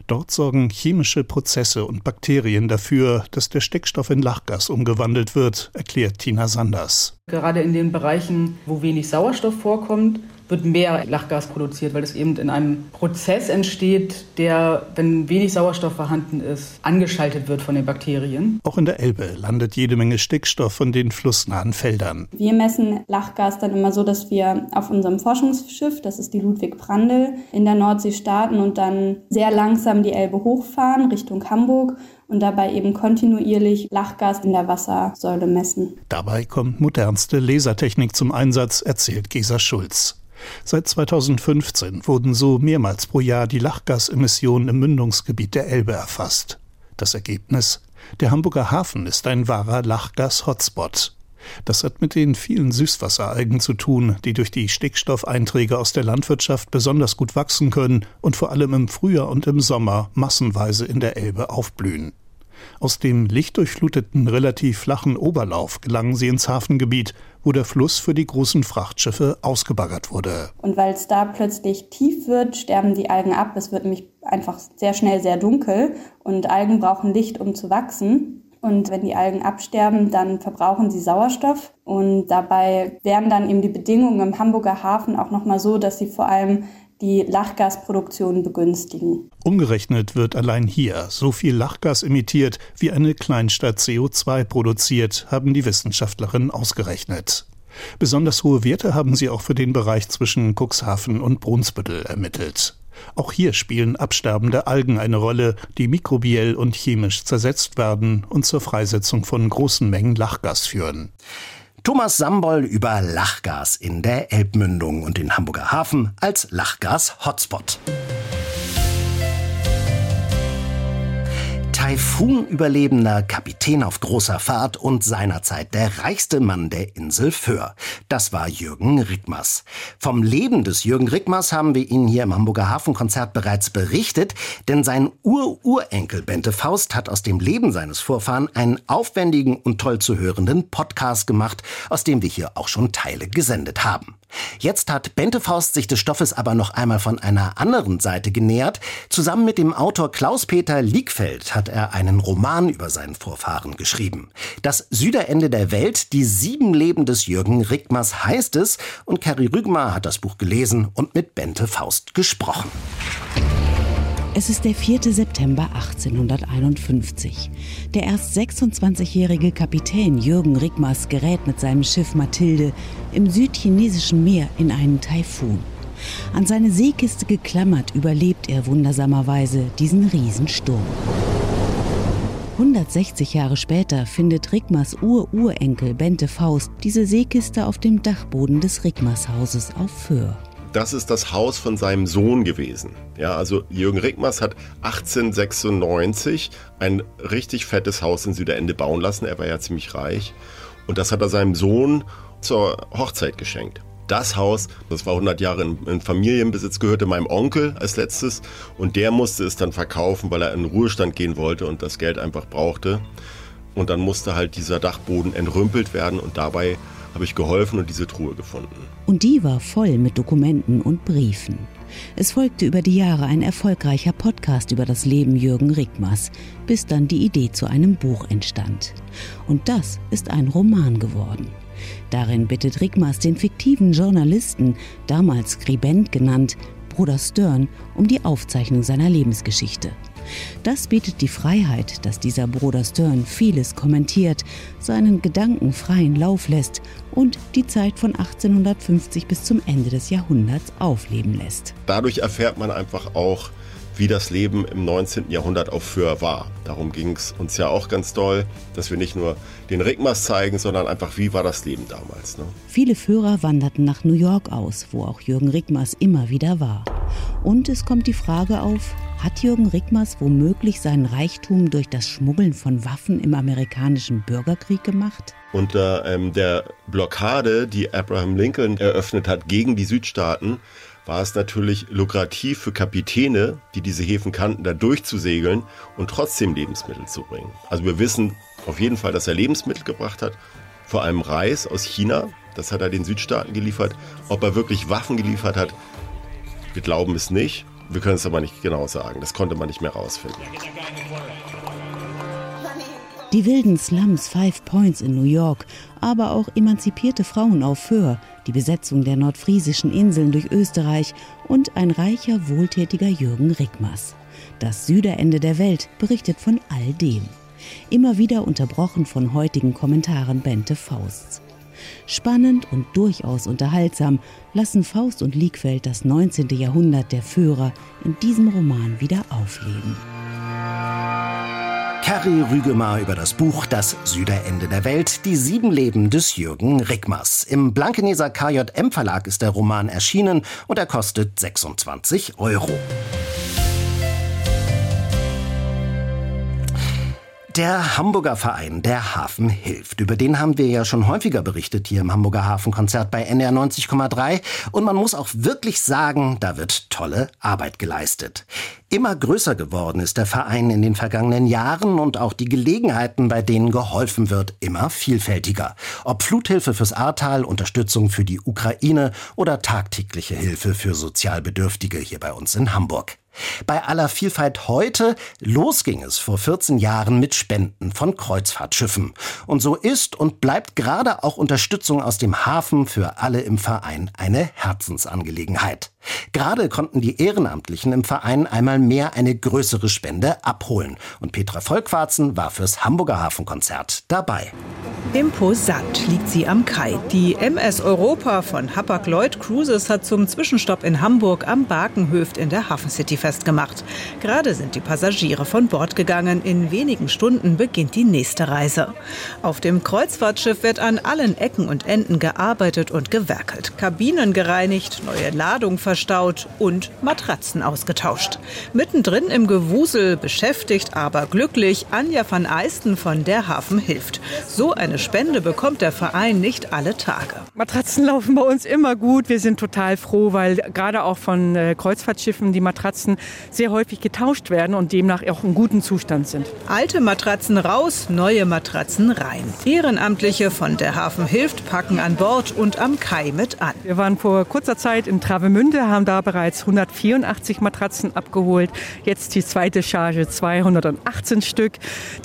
Dort sorgen chemische Prozesse und Bakterien dafür, dass der Stickstoff in Lachgas umgewandelt wird, erklärt Tina Sanders. Gerade in den Bereichen, wo wenig Sauerstoff vorkommt, wird mehr Lachgas produziert, weil es eben in einem Prozess entsteht, der, wenn wenig Sauerstoff vorhanden ist, angeschaltet wird von den Bakterien. Auch in der Elbe landet jede Menge Stickstoff von den flussnahen Feldern. Wir messen Lachgas dann immer so, dass wir auf unserem Forschungsschiff, das ist die Ludwig Brandl, in der Nordsee starten und dann sehr langsam die Elbe hochfahren Richtung Hamburg und dabei eben kontinuierlich Lachgas in der Wassersäule messen. Dabei kommt modernste Lasertechnik zum Einsatz, erzählt Gesa Schulz. Seit 2015 wurden so mehrmals pro Jahr die Lachgasemissionen im Mündungsgebiet der Elbe erfasst. Das Ergebnis? Der Hamburger Hafen ist ein wahrer Lachgas-Hotspot. Das hat mit den vielen Süßwasseralgen zu tun, die durch die Stickstoffeinträge aus der Landwirtschaft besonders gut wachsen können und vor allem im Frühjahr und im Sommer massenweise in der Elbe aufblühen. Aus dem lichtdurchfluteten, relativ flachen Oberlauf gelangen sie ins Hafengebiet, wo der Fluss für die großen Frachtschiffe ausgebaggert wurde. Und weil es da plötzlich tief wird, sterben die Algen ab. Es wird nämlich einfach sehr schnell sehr dunkel und Algen brauchen Licht, um zu wachsen. Und wenn die Algen absterben, dann verbrauchen sie Sauerstoff. Und dabei wären dann eben die Bedingungen im Hamburger Hafen auch nochmal so, dass sie vor allem die Lachgasproduktion begünstigen. Umgerechnet wird allein hier so viel Lachgas emittiert, wie eine Kleinstadt CO2 produziert, haben die Wissenschaftlerinnen ausgerechnet. Besonders hohe Werte haben sie auch für den Bereich zwischen Cuxhaven und Brunsbüttel ermittelt. Auch hier spielen absterbende Algen eine Rolle, die mikrobiell und chemisch zersetzt werden und zur Freisetzung von großen Mengen Lachgas führen. Thomas Sambol über Lachgas in der Elbmündung und den Hamburger Hafen als Lachgas-Hotspot. Taifun-Überlebender, Kapitän auf großer Fahrt und seinerzeit der reichste Mann der Insel Föhr. Das war Jürgen Rickmers. Vom Leben des Jürgen Rickmers haben wir Ihnen hier im Hamburger Hafenkonzert bereits berichtet, denn sein Ur-Urenkel Bente Faust hat aus dem Leben seines Vorfahren einen aufwendigen und toll zu hörenden Podcast gemacht, aus dem wir hier auch schon Teile gesendet haben. Jetzt hat Bente Faust sich des Stoffes aber noch einmal von einer anderen Seite genähert. Zusammen mit dem Autor Klaus-Peter Liegfeld hat er einen Roman über seinen Vorfahren geschrieben. Das Süderende der Welt, die sieben Leben des Jürgen Rickmers heißt es und Carrie Rügmar hat das Buch gelesen und mit Bente Faust gesprochen. Es ist der 4. September 1851. Der erst 26-jährige Kapitän Jürgen Rickmers gerät mit seinem Schiff Mathilde im südchinesischen Meer in einen Taifun. An seine Seekiste geklammert überlebt er wundersamerweise diesen Riesensturm. 160 Jahre später findet Rickmers Ur-Urenkel Bente Faust diese Seekiste auf dem Dachboden des Rickmers Hauses auf Föhr das ist das Haus von seinem Sohn gewesen. Ja, also Jürgen Rickmers hat 1896 ein richtig fettes Haus in Süderende bauen lassen. Er war ja ziemlich reich. Und das hat er seinem Sohn zur Hochzeit geschenkt. Das Haus, das war 100 Jahre in, Familienbesitz, gehörte meinem Onkel als letztes und der musste es dann verkaufen, weil er in Ruhestand gehen wollte und das Geld einfach brauchte. Und dann musste halt dieser Dachboden entrümpelt werden und dabei habe ich geholfen und diese Truhe gefunden. Und die war voll mit Dokumenten und Briefen. Es folgte über die Jahre ein erfolgreicher Podcast über das Leben Jürgen Rickmers, bis dann die Idee zu einem Buch entstand. Und das ist ein Roman geworden. Darin bittet Rickmers den fiktiven Journalisten, damals Skribent genannt, Bruder Stern, um die Aufzeichnung seiner Lebensgeschichte. Das bietet die Freiheit, dass dieser Bruder Stern vieles kommentiert, seinen Gedanken freien Lauf lässt und die Zeit von 1850 bis zum Ende des Jahrhunderts aufleben lässt. Dadurch erfährt man einfach auch, wie das Leben im 19. Jahrhundert auf Föhr war. Darum ging es uns ja auch ganz doll, dass wir nicht nur den Rigmas zeigen, sondern einfach, wie war das Leben damals. Ne? Viele Führer wanderten nach New York aus, wo auch Jürgen Rigmas immer wieder war. Und es kommt die Frage auf, hat Jürgen Rickmers womöglich seinen Reichtum durch das Schmuggeln von Waffen im amerikanischen Bürgerkrieg gemacht? Unter ähm, der Blockade, die Abraham Lincoln eröffnet hat gegen die Südstaaten, war es natürlich lukrativ für Kapitäne, die diese Häfen kannten, da durchzusegeln und trotzdem Lebensmittel zu bringen. Also wir wissen auf jeden Fall, dass er Lebensmittel gebracht hat, vor allem Reis aus China, das hat er den Südstaaten geliefert. Ob er wirklich Waffen geliefert hat, wir glauben es nicht. Wir können es aber nicht genau sagen. Das konnte man nicht mehr rausfinden. Die wilden Slums Five Points in New York, aber auch emanzipierte Frauen auf Föhr, die Besetzung der nordfriesischen Inseln durch Österreich und ein reicher, wohltätiger Jürgen Rickmers. Das Süderende der Welt berichtet von all dem. Immer wieder unterbrochen von heutigen Kommentaren Bente Fausts. Spannend und durchaus unterhaltsam lassen Faust und Liegfeld das 19. Jahrhundert der Führer in diesem Roman wieder aufleben. Carrie Rügemar über das Buch Das Süderende der Welt, die sieben Leben des Jürgen Rickmers. Im Blankeneser KJM Verlag ist der Roman erschienen und er kostet 26 Euro. Der Hamburger Verein, der Hafen hilft. Über den haben wir ja schon häufiger berichtet hier im Hamburger Hafenkonzert bei NR 90,3. Und man muss auch wirklich sagen, da wird tolle Arbeit geleistet. Immer größer geworden ist der Verein in den vergangenen Jahren und auch die Gelegenheiten, bei denen geholfen wird, immer vielfältiger. Ob Fluthilfe fürs Ahrtal, Unterstützung für die Ukraine oder tagtägliche Hilfe für Sozialbedürftige hier bei uns in Hamburg. Bei aller Vielfalt heute, los ging es vor 14 Jahren mit Spenden von Kreuzfahrtschiffen. Und so ist und bleibt gerade auch Unterstützung aus dem Hafen für alle im Verein eine Herzensangelegenheit. Gerade konnten die Ehrenamtlichen im Verein einmal mehr eine größere Spende abholen. Und Petra Volkwarzen war fürs Hamburger Hafenkonzert dabei. Imposant liegt sie am Kai. Die MS Europa von Hapag-Lloyd Cruises hat zum Zwischenstopp in Hamburg am Barkenhöft in der Hafen City festgemacht. Gerade sind die Passagiere von Bord gegangen. In wenigen Stunden beginnt die nächste Reise. Auf dem Kreuzfahrtschiff wird an allen Ecken und Enden gearbeitet und gewerkelt. Kabinen gereinigt, neue Ladung verstaut und Matratzen ausgetauscht. Mittendrin im Gewusel, beschäftigt, aber glücklich, Anja van Eisten von der Hafen hilft. So eine Spende bekommt der Verein nicht alle Tage. Matratzen laufen bei uns immer gut. Wir sind total froh, weil gerade auch von äh, Kreuzfahrtschiffen die Matratzen sehr häufig getauscht werden und demnach auch in gutem Zustand sind. Alte Matratzen raus, neue Matratzen rein. Ehrenamtliche von der Hafen hilft packen an Bord und am Kai mit an. Wir waren vor kurzer Zeit in Travemünde, haben da bereits 184 Matratzen abgeholt. Jetzt die zweite Charge 218 Stück.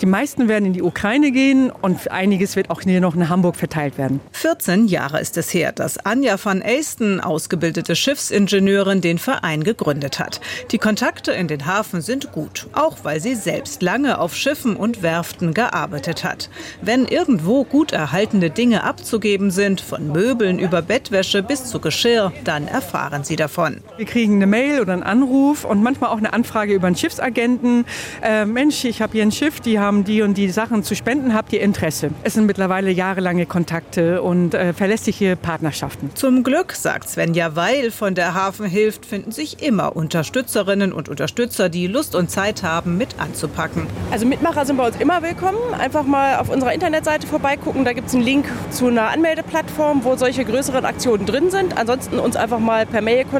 Die meisten werden in die Ukraine gehen und einiges wird auch hier noch in Hamburg verteilt werden. 14 Jahre ist es her, dass Anja van Eisten, ausgebildete Schiffsingenieurin, den Verein gegründet hat. Die Kontakte in den Hafen sind gut, auch weil sie selbst lange auf Schiffen und Werften gearbeitet hat. Wenn irgendwo gut erhaltene Dinge abzugeben sind, von Möbeln über Bettwäsche bis zu Geschirr, dann erfahren sie davon. Wir kriegen eine Mail oder einen Anruf und manchmal auch eine Anfrage über einen Schiffsagenten. Äh, Mensch, ich habe hier ein Schiff, die haben die und die Sachen zu spenden, habt ihr Interesse? Es sind mittlerweile jahrelange Kontakte und äh, verlässliche Partnerschaften. Zum Glück, sagt Svenja Weil von der Hafen hilft, finden sich immer Unterstützerinnen und Unterstützer, die Lust und Zeit haben, mit anzupacken. Also Mitmacher sind bei uns immer willkommen. Einfach mal auf unserer Internetseite vorbeigucken. Da gibt es einen Link zu einer Anmeldeplattform, wo solche größeren Aktionen drin sind. Ansonsten uns einfach mal per Mail kontaktieren.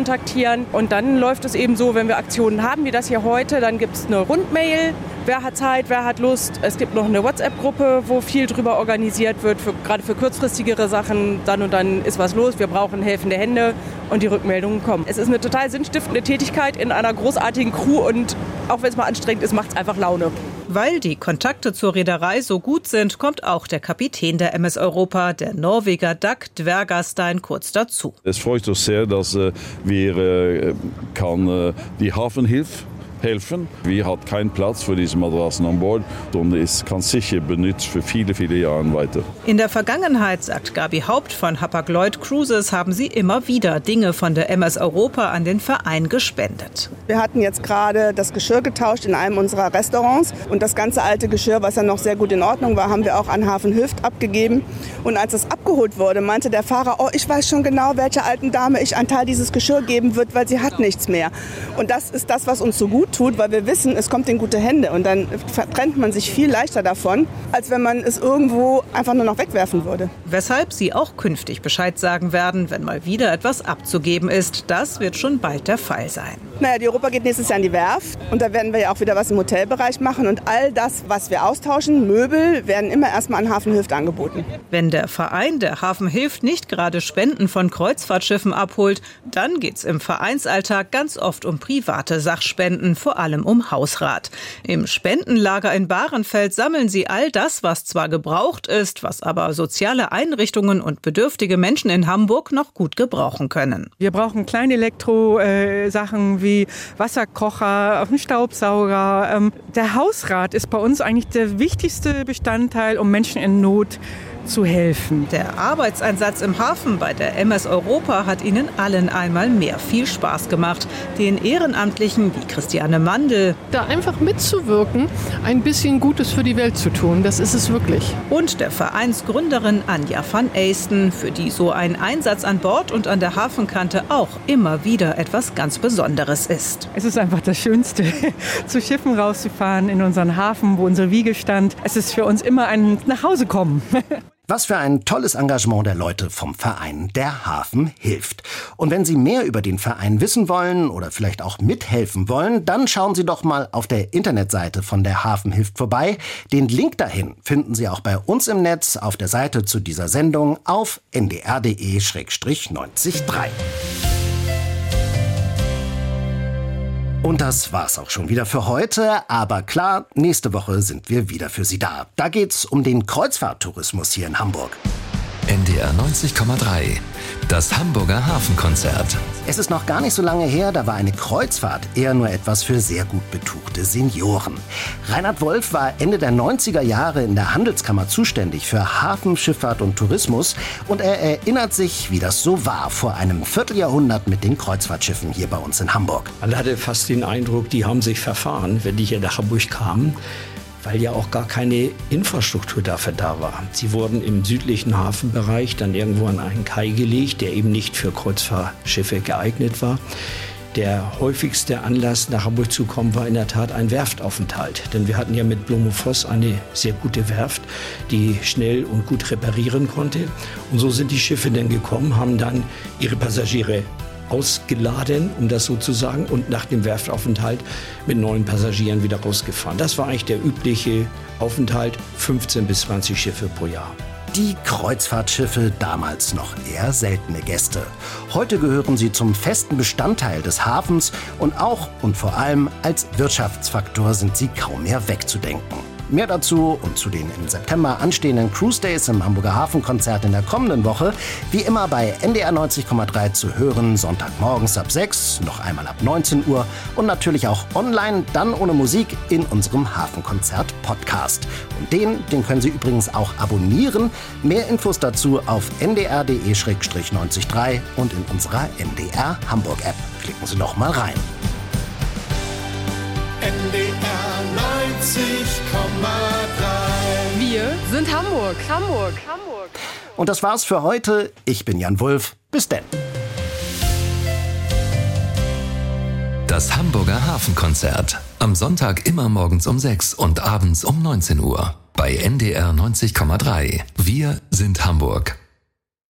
Und dann läuft es eben so, wenn wir Aktionen haben, wie das hier heute, dann gibt es eine Rundmail. Wer hat Zeit, wer hat Lust? Es gibt noch eine WhatsApp-Gruppe, wo viel drüber organisiert wird, für, gerade für kurzfristigere Sachen. Dann und dann ist was los, wir brauchen helfende Hände und die Rückmeldungen kommen. Es ist eine total sinnstiftende Tätigkeit in einer großartigen Crew und auch wenn es mal anstrengend ist, macht es einfach Laune. Weil die Kontakte zur Reederei so gut sind, kommt auch der Kapitän der MS Europa, der Norweger Dag Dvergastein, kurz dazu. Es freut uns sehr, dass äh, wir äh, kann, äh, die Hafenhilfe helfen. Wir hat keinen Platz für diese Matratzen an Bord und es kann sicher benutzt für viele, viele Jahre weiter. In der Vergangenheit, sagt Gabi Haupt von Hapag-Lloyd Cruises, haben sie immer wieder Dinge von der MS Europa an den Verein gespendet. Wir hatten jetzt gerade das Geschirr getauscht in einem unserer Restaurants und das ganze alte Geschirr, was ja noch sehr gut in Ordnung war, haben wir auch an Hafen Hüft abgegeben. Und als es abgeholt wurde, meinte der Fahrer, oh, ich weiß schon genau, welcher alten Dame ich einen Teil dieses Geschirr geben wird, weil sie hat nichts mehr. Und das ist das, was uns so gut tut, weil wir wissen, es kommt in gute Hände und dann trennt man sich viel leichter davon, als wenn man es irgendwo einfach nur noch wegwerfen würde. Weshalb sie auch künftig Bescheid sagen werden, wenn mal wieder etwas abzugeben ist. Das wird schon bald der Fall sein. Naja, die Europa geht nächstes Jahr in die Werft und da werden wir ja auch wieder was im Hotelbereich machen und all das, was wir austauschen, Möbel, werden immer erstmal an Hafen Hilft angeboten. Wenn der Verein der Hafen Hilft nicht gerade Spenden von Kreuzfahrtschiffen abholt, dann geht es im Vereinsalltag ganz oft um private Sachspenden vor allem um Hausrat. Im Spendenlager in Bahrenfeld sammeln sie all das, was zwar gebraucht ist, was aber soziale Einrichtungen und bedürftige Menschen in Hamburg noch gut gebrauchen können. Wir brauchen kleine Elektro-Sachen wie Wasserkocher, Staubsauger. Ähm, der Hausrat ist bei uns eigentlich der wichtigste Bestandteil, um Menschen in Not zu helfen. Der Arbeitseinsatz im Hafen bei der MS Europa hat ihnen allen einmal mehr viel Spaß gemacht. Den Ehrenamtlichen wie Christiane Mandel. Da einfach mitzuwirken, ein bisschen Gutes für die Welt zu tun, das ist es wirklich. Und der Vereinsgründerin Anja van Eisten, für die so ein Einsatz an Bord und an der Hafenkante auch immer wieder etwas ganz Besonderes ist. Es ist einfach das Schönste, zu Schiffen rauszufahren in unseren Hafen, wo unsere Wiege stand. Es ist für uns immer ein Nachhausekommen. Was für ein tolles Engagement der Leute vom Verein Der Hafen hilft. Und wenn Sie mehr über den Verein wissen wollen oder vielleicht auch mithelfen wollen, dann schauen Sie doch mal auf der Internetseite von Der Hafen hilft vorbei. Den Link dahin finden Sie auch bei uns im Netz auf der Seite zu dieser Sendung auf ndr.de-903. Und das war's auch schon wieder für heute. Aber klar, nächste Woche sind wir wieder für Sie da. Da geht's um den Kreuzfahrttourismus hier in Hamburg. NDR 90,3. Das Hamburger Hafenkonzert. Es ist noch gar nicht so lange her, da war eine Kreuzfahrt eher nur etwas für sehr gut betuchte Senioren. Reinhard Wolf war Ende der 90er Jahre in der Handelskammer zuständig für Hafen, Schifffahrt und Tourismus und er erinnert sich, wie das so war vor einem Vierteljahrhundert mit den Kreuzfahrtschiffen hier bei uns in Hamburg. Man hatte fast den Eindruck, die haben sich verfahren, wenn die hier nach Hamburg kamen weil ja auch gar keine Infrastruktur dafür da war. Sie wurden im südlichen Hafenbereich dann irgendwo an einen Kai gelegt, der eben nicht für Kreuzfahrtschiffe geeignet war. Der häufigste Anlass, nach Hamburg zu kommen, war in der Tat ein Werftaufenthalt. Denn wir hatten ja mit Blomofoss eine sehr gute Werft, die schnell und gut reparieren konnte. Und so sind die Schiffe dann gekommen, haben dann ihre Passagiere ausgeladen, um das so zu sagen, und nach dem Werftaufenthalt mit neuen Passagieren wieder rausgefahren. Das war eigentlich der übliche Aufenthalt, 15 bis 20 Schiffe pro Jahr. Die Kreuzfahrtschiffe damals noch eher seltene Gäste. Heute gehören sie zum festen Bestandteil des Hafens und auch und vor allem als Wirtschaftsfaktor sind sie kaum mehr wegzudenken. Mehr dazu und zu den im September anstehenden Cruise Days im Hamburger Hafenkonzert in der kommenden Woche, wie immer bei NDR 90,3 zu hören, Sonntagmorgens ab 6, noch einmal ab 19 Uhr und natürlich auch online, dann ohne Musik in unserem Hafenkonzert Podcast. Und den, den können Sie übrigens auch abonnieren. Mehr Infos dazu auf ndr.de-903 und in unserer NDR Hamburg App. Klicken Sie noch mal rein. NDR 90,3. Wir sind Hamburg. Hamburg. Hamburg. Und das war's für heute. Ich bin Jan Wulff. Bis denn. Das Hamburger Hafenkonzert. Am Sonntag immer morgens um 6 und abends um 19 Uhr. Bei NDR 90,3. Wir sind Hamburg.